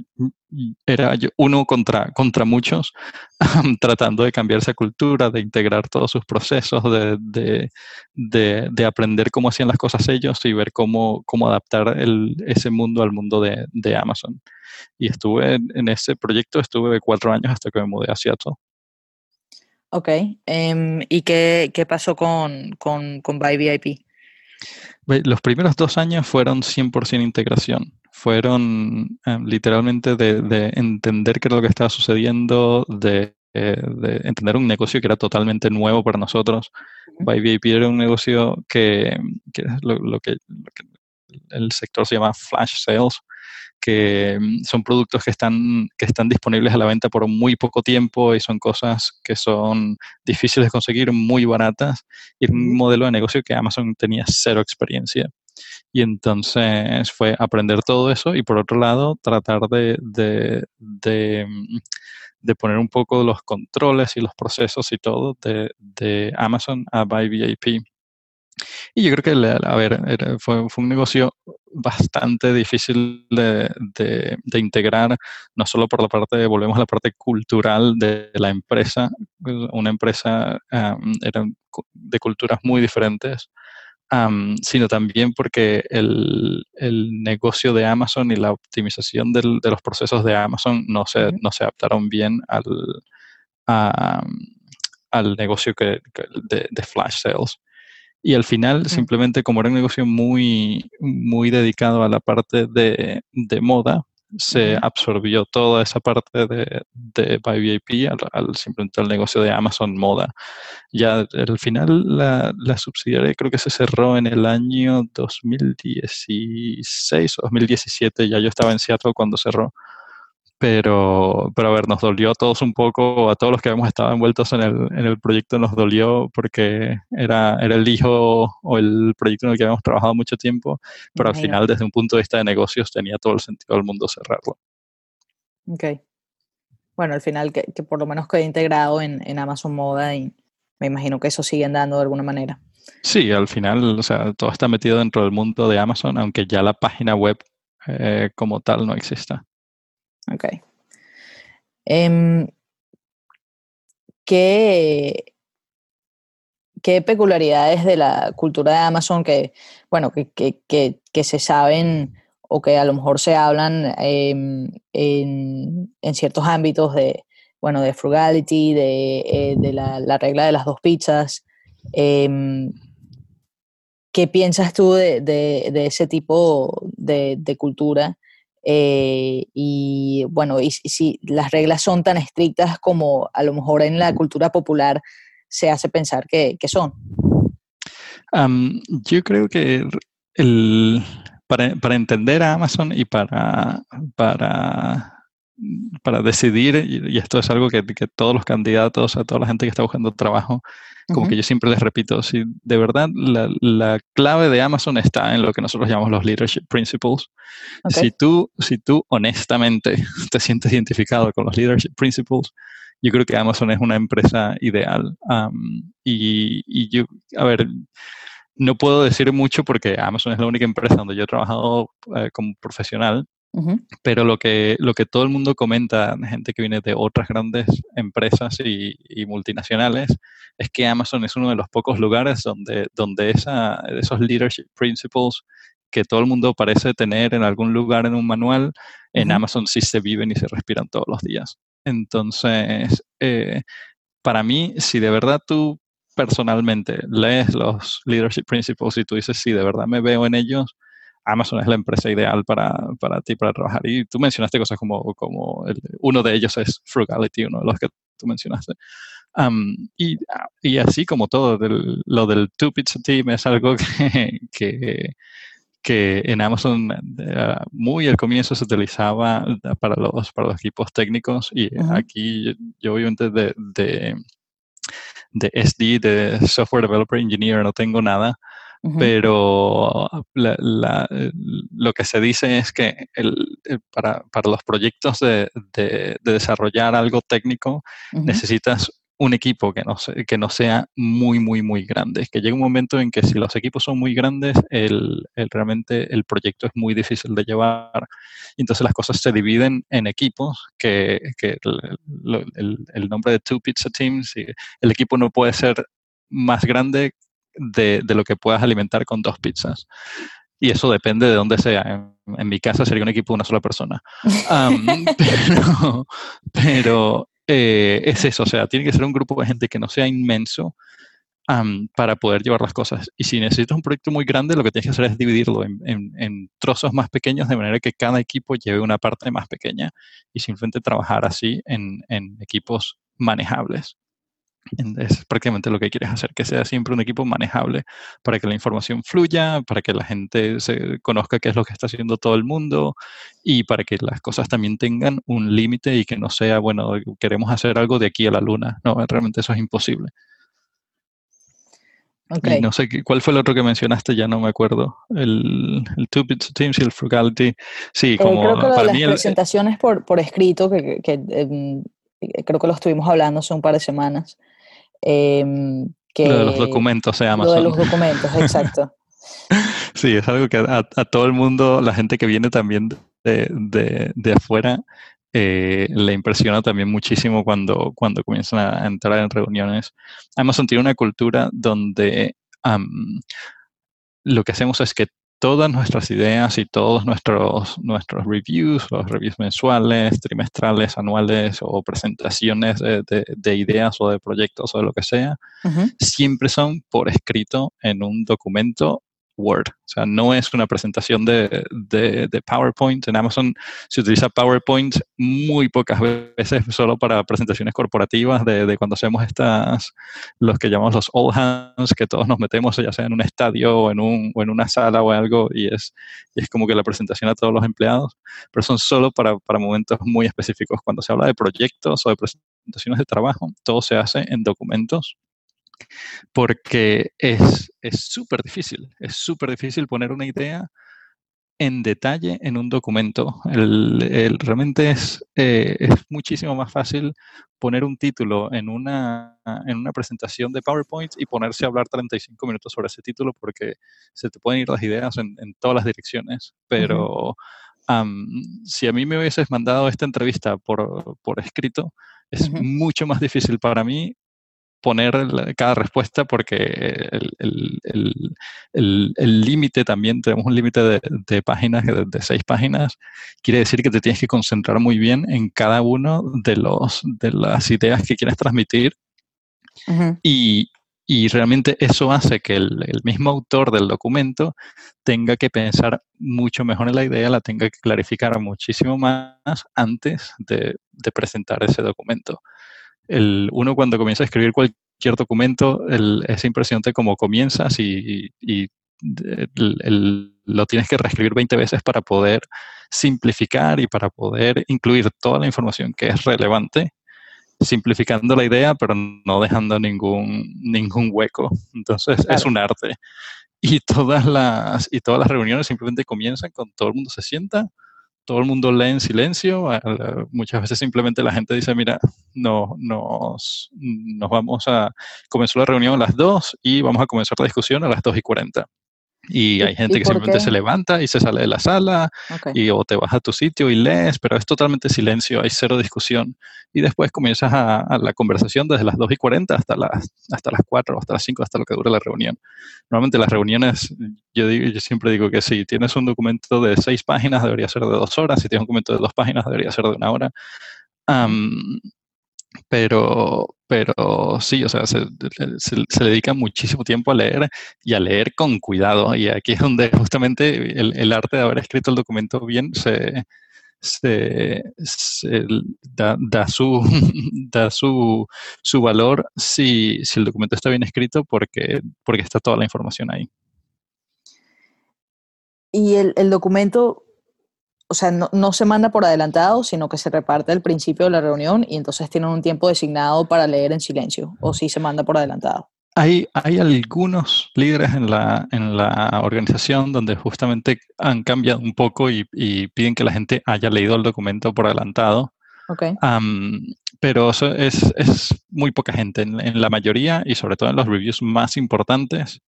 era uno contra, contra muchos, tratando de cambiar esa cultura, de integrar todos sus procesos, de, de, de, aprender cómo hacían las cosas ellos y ver cómo, cómo adaptar el, ese mundo al mundo de, Amazon. Y estuve en, ese proyecto, estuve cuatro años hasta que me mudé a Seattle. Ok, em, ¿y qué, qué, pasó con, con, con VIP? Los primeros dos años fueron 100% integración fueron eh, literalmente de, entender qué era lo que estaba sucediendo, de, eh, entender un negocio que era totalmente nuevo para nosotros. By VIP era un negocio que, lo, que, el sector se llama flash sales, que mm, son productos que están, que están disponibles a la venta por muy poco tiempo y son cosas que son difíciles de conseguir, muy baratas, y un modelo de negocio que Amazon tenía cero experiencia. Y entonces fue aprender todo eso y por otro lado tratar de, de, mm, de poner un poco los controles y los procesos y todo de, de Amazon a Buy VIP. Y yo creo que, a ver, fue, un negocio bastante difícil de, de, integrar, no solo por la parte, volvemos a la parte cultural de la empresa, una empresa era de culturas muy diferentes, sino también porque el, negocio de Amazon y la optimización de los procesos de Amazon no se, no se adaptaron bien al, al negocio que, de, flash sales. Y al final, simplemente como era un negocio muy, muy dedicado a la parte de, de moda, se absorbió toda esa parte de, de VIP al, simplemente el negocio de Amazon Moda. Ya al final la, la, subsidiaria creo que se cerró en el año 2016 o 2017, ya yo estaba en Seattle cuando cerró pero, pero a ver, nos dolió a todos un poco, a todos los que habíamos estado envueltos en el, en el proyecto nos dolió porque era, era el hijo o el proyecto en el que habíamos trabajado mucho tiempo, pero al final desde un punto de vista de negocios tenía todo el sentido del mundo cerrarlo. Ok. Bueno, al final que, que por lo menos quede integrado en, en Amazon Moda y me imagino que eso sigue andando de alguna manera. Sí, al final, o sea, todo está metido dentro del mundo de Amazon, aunque ya la página web eh, como tal no exista. Ok. Em, ¿qué, ¿Qué peculiaridades de la cultura de Amazon que, bueno, que, que, que, se saben o que a lo mejor se hablan em, en, en, ciertos ámbitos de, bueno, de frugality, de, eh, de la, la, regla de las dos pizzas? Em, ¿Qué piensas tú de, de, de ese tipo de, cultura? Eh, y bueno, y, si las reglas son tan estrictas como a lo mejor en la cultura popular se hace pensar que, son. yo creo que el, para, para, entender a Amazon y para, para, para decidir, y, esto es algo que, que, todos los candidatos, a toda la gente que está buscando trabajo, como que yo siempre les repito, si de verdad la, la, clave de Amazon está en lo que nosotros llamamos los leadership principles. Si, tú, si tú honestamente te sientes identificado con los leadership principles, yo creo que Amazon es una empresa ideal. y, y, yo, a ver, no puedo decir mucho porque Amazon es la única empresa donde yo he trabajado eh, como profesional, pero lo que, lo que todo el mundo comenta, gente que viene de otras grandes empresas y, multinacionales, es que Amazon es uno de los pocos lugares donde, donde esa, esos leadership principles que todo el mundo parece tener en algún lugar en un manual, en Amazon sí se viven y se respiran todos los días. Entonces, eh, para mí, si de verdad tú personalmente lees los leadership principles y tú dices, sí, de verdad me veo en ellos, Amazon es la empresa ideal para, para ti para trabajar. Y tú mencionaste cosas como, como uno de ellos es Frugality, uno de los que tú mencionaste. y, y, así como todo, lo del Two Pizza Team es algo que, que, que en Amazon eh, muy al comienzo se utilizaba para los, para los equipos técnicos y aquí yo obviamente de, de, de SD, de Software Developer Engineer, no tengo nada, pero lo que se dice es que el, para, para, los proyectos de, de, desarrollar algo técnico necesitas un equipo que no, que no sea muy, muy, muy grande. Que llegue un momento en que si los equipos son muy grandes, el, realmente el proyecto es muy difícil de llevar. Y entonces las cosas se dividen en equipos, que, que el, el, nombre de Two Pizza Teams, el equipo no puede ser más grande de, de, lo que puedas alimentar con dos pizzas. Y eso depende de dónde sea. En, mi casa sería un equipo de una sola persona. pero, pero eh, es eso, o sea, tiene que ser un grupo de gente que no sea inmenso para poder llevar las cosas. Y si necesitas un proyecto muy grande, lo que tienes que hacer es dividirlo en, en, trozos más pequeños de manera que cada equipo lleve una parte más pequeña y simplemente trabajar así en, equipos manejables. Es prácticamente lo que quieres hacer, que sea siempre un equipo manejable para que la información fluya, para que la gente se conozca qué es lo que está haciendo todo el mundo y para que las cosas también tengan un límite y que no sea, bueno, queremos hacer algo de aquí a la luna. No, realmente eso es imposible. Okay. no sé cuál fue el otro que mencionaste, ya no me acuerdo. El, el Two Bits Teams y el Frugality. Sí, eh, como creo que para las presentaciones por, por escrito, que, que em, creo que lo estuvimos hablando hace un par de semanas. Em, que, lo de los documentos se llama. Lo de los documentos, exacto. sí, es algo que a, todo el mundo, la gente que viene también de, de, de afuera, eh, le impresiona también muchísimo cuando, cuando comienzan a entrar en reuniones. Amazon tiene una cultura donde lo que hacemos es que todas nuestras ideas y todos nuestros, nuestros reviews, los reviews mensuales, trimestrales, anuales o presentaciones de, ideas o de proyectos o de lo que sea, siempre son por escrito en un documento Word. O sea, no es una presentación de, de, PowerPoint. En Amazon se utiliza PowerPoint muy pocas veces solo para presentaciones corporativas de, de, cuando hacemos estas, los que llamamos los all hands, que todos nos metemos ya sea en un estadio o en, un, o en una sala o algo y es, es como que la presentación a todos los empleados, pero son solo para, para momentos muy específicos. Cuando se habla de proyectos o de presentaciones de trabajo, todo se hace en documentos porque es súper difícil, es súper difícil poner una idea en detalle en un documento. El, realmente es, eh, es muchísimo más fácil poner un título en una, en una presentación de PowerPoint y ponerse a hablar 35 minutos sobre ese título porque se te pueden ir las ideas en, todas las direcciones. Pero si a mí me hubieses mandado esta entrevista por, por escrito, es mucho más difícil para mí poner cada respuesta porque el límite también, tenemos un límite de, páginas de, seis páginas, quiere decir que te tienes que concentrar muy bien en cada uno de, los, de las ideas que quieres transmitir y, y, realmente eso hace que el, mismo autor del documento tenga que pensar mucho mejor en la idea, la tenga que clarificar muchísimo más antes de, de presentar ese documento el, uno cuando comienza a escribir cualquier documento, el, es impresionante cómo comienzas y, lo tienes que reescribir 20 veces para poder simplificar y para poder incluir toda la información que es relevante, simplificando la idea, pero no dejando ningún, ningún hueco. Entonces es un arte. Y todas, las, y todas las reuniones simplemente comienzan con todo el mundo se sienta, todo el mundo lee en silencio. Muchas veces simplemente la gente dice, mira, no, nos, nos vamos a, comenzó la reunión a las 2 y vamos a comenzar la discusión a las 2 y 40. Y hay gente que simplemente se levanta y se sale de la sala y o te vas a tu sitio y lees, pero es totalmente silencio, hay cero discusión. Y después comienzas a, la conversación desde las 2 y 40 hasta las, hasta las 4 o hasta las 5, hasta lo que dure la reunión. Normalmente las reuniones, yo, digo, yo siempre digo que si tienes un documento de 6 páginas debería ser de 2 horas, si tienes un documento de 2 páginas debería ser de una hora. Pero, pero sí, o sea, se, se, dedica muchísimo tiempo a leer y a leer con cuidado. Y aquí es donde justamente el, el arte de haber escrito el documento bien se, se, da, da, su, da su, su valor si, si, el documento está bien escrito porque, porque está toda la información ahí. Y el, el documento o sea, no, se manda por adelantado, sino que se reparte al principio de la reunión y entonces tienen un tiempo designado para leer en silencio, o si se manda por adelantado. Hay, hay algunos líderes en la, en la organización donde justamente han cambiado un poco y, piden que la gente haya leído el documento por adelantado. Okay. pero eso es, es, muy poca gente. En, la mayoría y sobre todo en los reviews más importantes,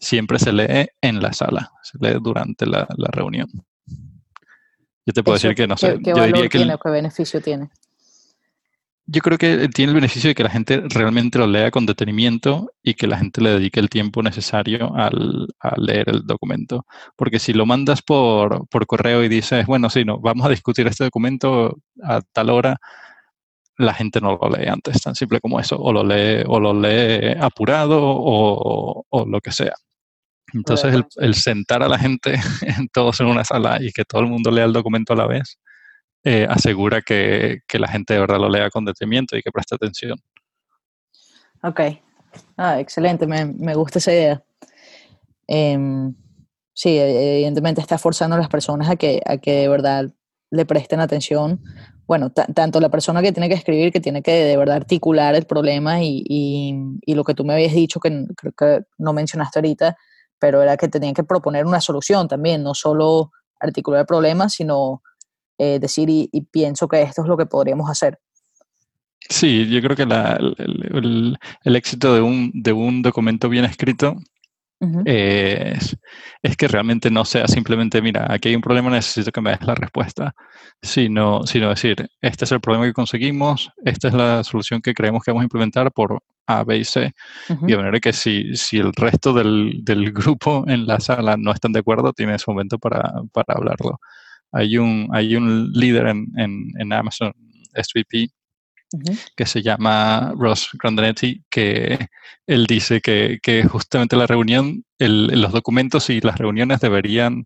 siempre se lee en la sala, se lee durante la, la reunión. Yo te puedo decir que no sé. ¿Qué, valor tiene o qué beneficio tiene? Yo creo que tiene el beneficio de que la gente realmente lo lea con detenimiento y que la gente le dedique el tiempo necesario al, a leer el documento. Porque si lo mandas por, por correo y dices, bueno, sí, no, vamos a discutir este documento a tal hora, la gente no lo lee antes, tan simple como eso. O lo lee, o lo lee apurado o, o lo que sea. Entonces, el, sentar a la gente todos en una sala y que todo el mundo lea el documento a la vez, eh, asegura que, la gente de verdad lo lea con detenimiento y que preste atención. Ok. Ah, excelente, me, gusta esa idea. Em, sí, e, evidentemente está forzando a las personas a que, a que de verdad le presten atención. Bueno, tanto la persona que tiene que escribir, que tiene que de verdad articular el problema y, y lo que tú me habías dicho, que creo que no mencionaste ahorita, pero era que tenían que proponer una solución también, no solo articular problemas, sino eh, decir y, pienso que esto es lo que podríamos hacer. Sí, yo creo que el, éxito de un, de un documento bien escrito es, que realmente no sea simplemente, mira, aquí hay un problema, necesito que me des la respuesta, sino, sino decir, este es el problema que conseguimos, esta es la solución que creemos que vamos a implementar por A, B y C. Y de manera que si, si el resto del, del, grupo en la sala no están de acuerdo, tiene su momento para, para hablarlo. Hay un, hay un líder en, en, en Amazon, SVP, que se llama Ross Grandanetti, que él dice que, justamente la reunión, los documentos y las reuniones deberían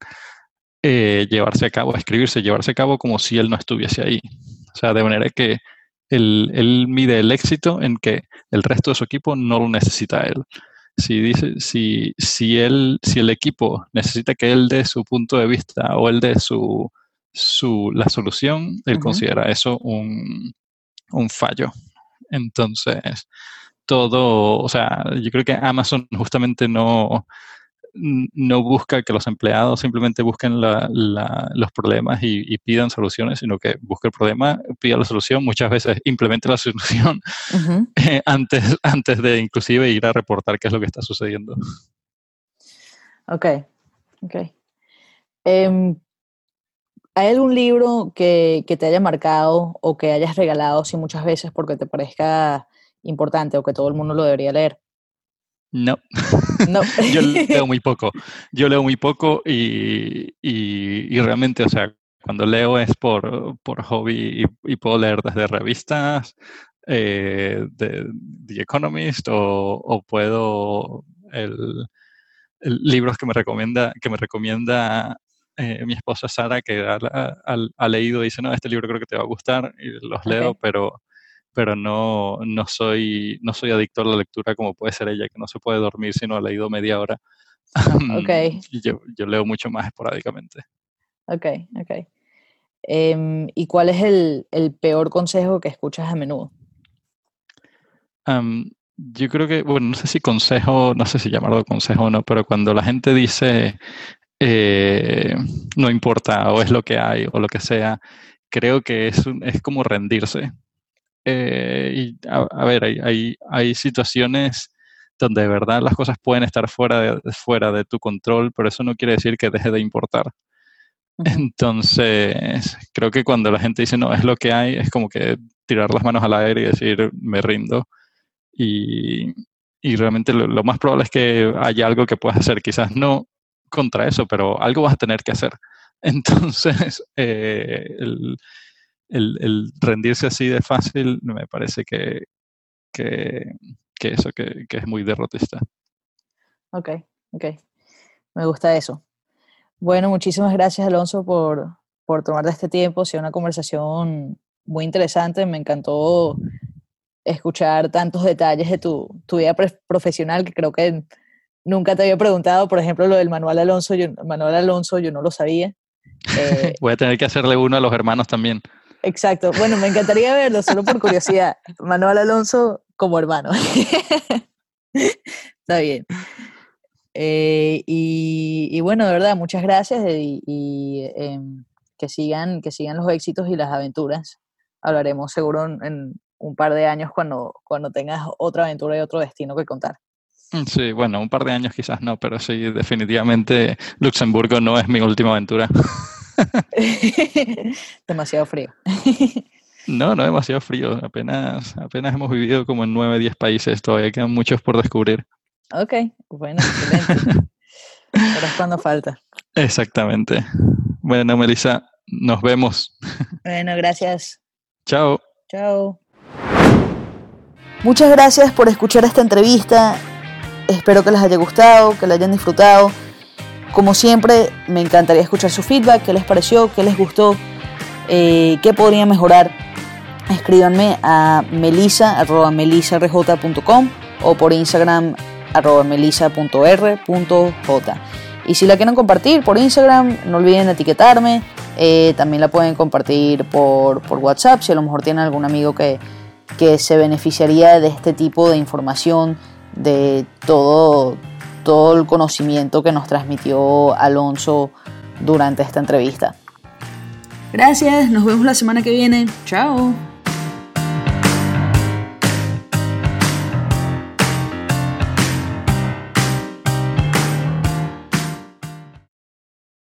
eh, llevarse a cabo, escribirse, llevarse a cabo como si él no estuviese ahí. O sea, de manera que él, mide el éxito en que el resto de su equipo no lo necesita él. Si, dice, si, si, él, si el equipo necesita que él dé su punto de vista o él dé su, su, la solución, él considera eso un, un fallo. Entonces, todo, o sea, yo creo que Amazon justamente no, no busca que los empleados simplemente busquen los problemas y, pidan soluciones, sino que busque el problema, pida la solución, muchas veces implemente la solución eh, antes, antes de inclusive ir a reportar qué es lo que está sucediendo. Ok, ok. Em, ¿Hay algún libro que, te haya marcado o que hayas regalado así muchas veces porque te parezca importante o que todo el mundo lo debería leer? No. no. Yo leo muy poco. Yo leo muy poco y, y, realmente, o sea, cuando leo es por, por hobby y, puedo leer desde revistas eh, de The Economist o, puedo el, libros que me recomienda que me recomienda eh, mi esposa Sara, que ha, leído y dice, no, este libro creo que te va a gustar, y los leo, pero, pero no, no, soy, no soy adicto a la lectura como puede ser ella, que no se puede dormir si no ha leído media hora. Okay. yo, leo mucho más esporádicamente. Ok, ok. Em, ¿Y cuál es el, el, peor consejo que escuchas a menudo? yo creo que, bueno, no sé si consejo, no sé si llamarlo consejo o no, pero cuando la gente dice, eh, no importa o es lo que hay o lo que sea, creo que es, es como rendirse. Eh, y a, ver, hay, hay, situaciones donde de verdad las cosas pueden estar fuera de, fuera de tu control, pero eso no quiere decir que deje de importar. Entonces, creo que cuando la gente dice no, es lo que hay, es como que tirar las manos al aire y decir me rindo. Y, y realmente lo, lo, más probable es que haya algo que puedas hacer. Quizás no contra eso, pero algo vas a tener que hacer. Entonces, eh, el, rendirse así de fácil me parece que, que, eso, que, es muy derrotista. Ok, ok. Me gusta eso. Bueno, muchísimas gracias Alonso por, por tomar este tiempo. Ha sido una conversación muy interesante. Me encantó escuchar tantos detalles de tu, tu vida profesional que creo que Nunca te había preguntado, por ejemplo, lo del Manuel Alonso. Yo, Manuel Alonso, yo no lo sabía. Eh, Voy a tener que hacerle uno a los hermanos también. exacto. Bueno, me encantaría verlo, solo por curiosidad. Manuel Alonso como hermano. Está bien. Eh, y, y bueno, de verdad, muchas gracias y, y, em, que, sigan, que sigan los éxitos y las aventuras. Hablaremos seguro en, en un par de años cuando, cuando tengas otra aventura y otro destino que contar. Sí, bueno, un par de años quizás no, pero sí, definitivamente Luxemburgo no es mi última aventura. Demasiado frío. No, no demasiado frío, apenas, apenas hemos vivido como en 9, 10 países, todavía quedan muchos por descubrir. Ok, bueno, excelente. Ahora es cuando falta. Exactamente. Bueno, Melissa, nos vemos. Bueno, gracias. Chao. Chao. Muchas gracias por escuchar esta entrevista. Espero que les haya gustado, que la hayan disfrutado. Como siempre, me encantaría escuchar su feedback, qué les pareció, qué les gustó, eh, qué podría mejorar. Escríbanme a melisa.melisarj.com o por Instagram arroba melisa.r.j. Y si la quieren compartir por Instagram, no olviden etiquetarme. Eh, también la pueden compartir por, por WhatsApp si a lo mejor tienen algún amigo que, que se beneficiaría de este tipo de información, de todo, todo el conocimiento que nos transmitió Alonso durante esta entrevista. Gracias, nos vemos la semana que viene. Chao.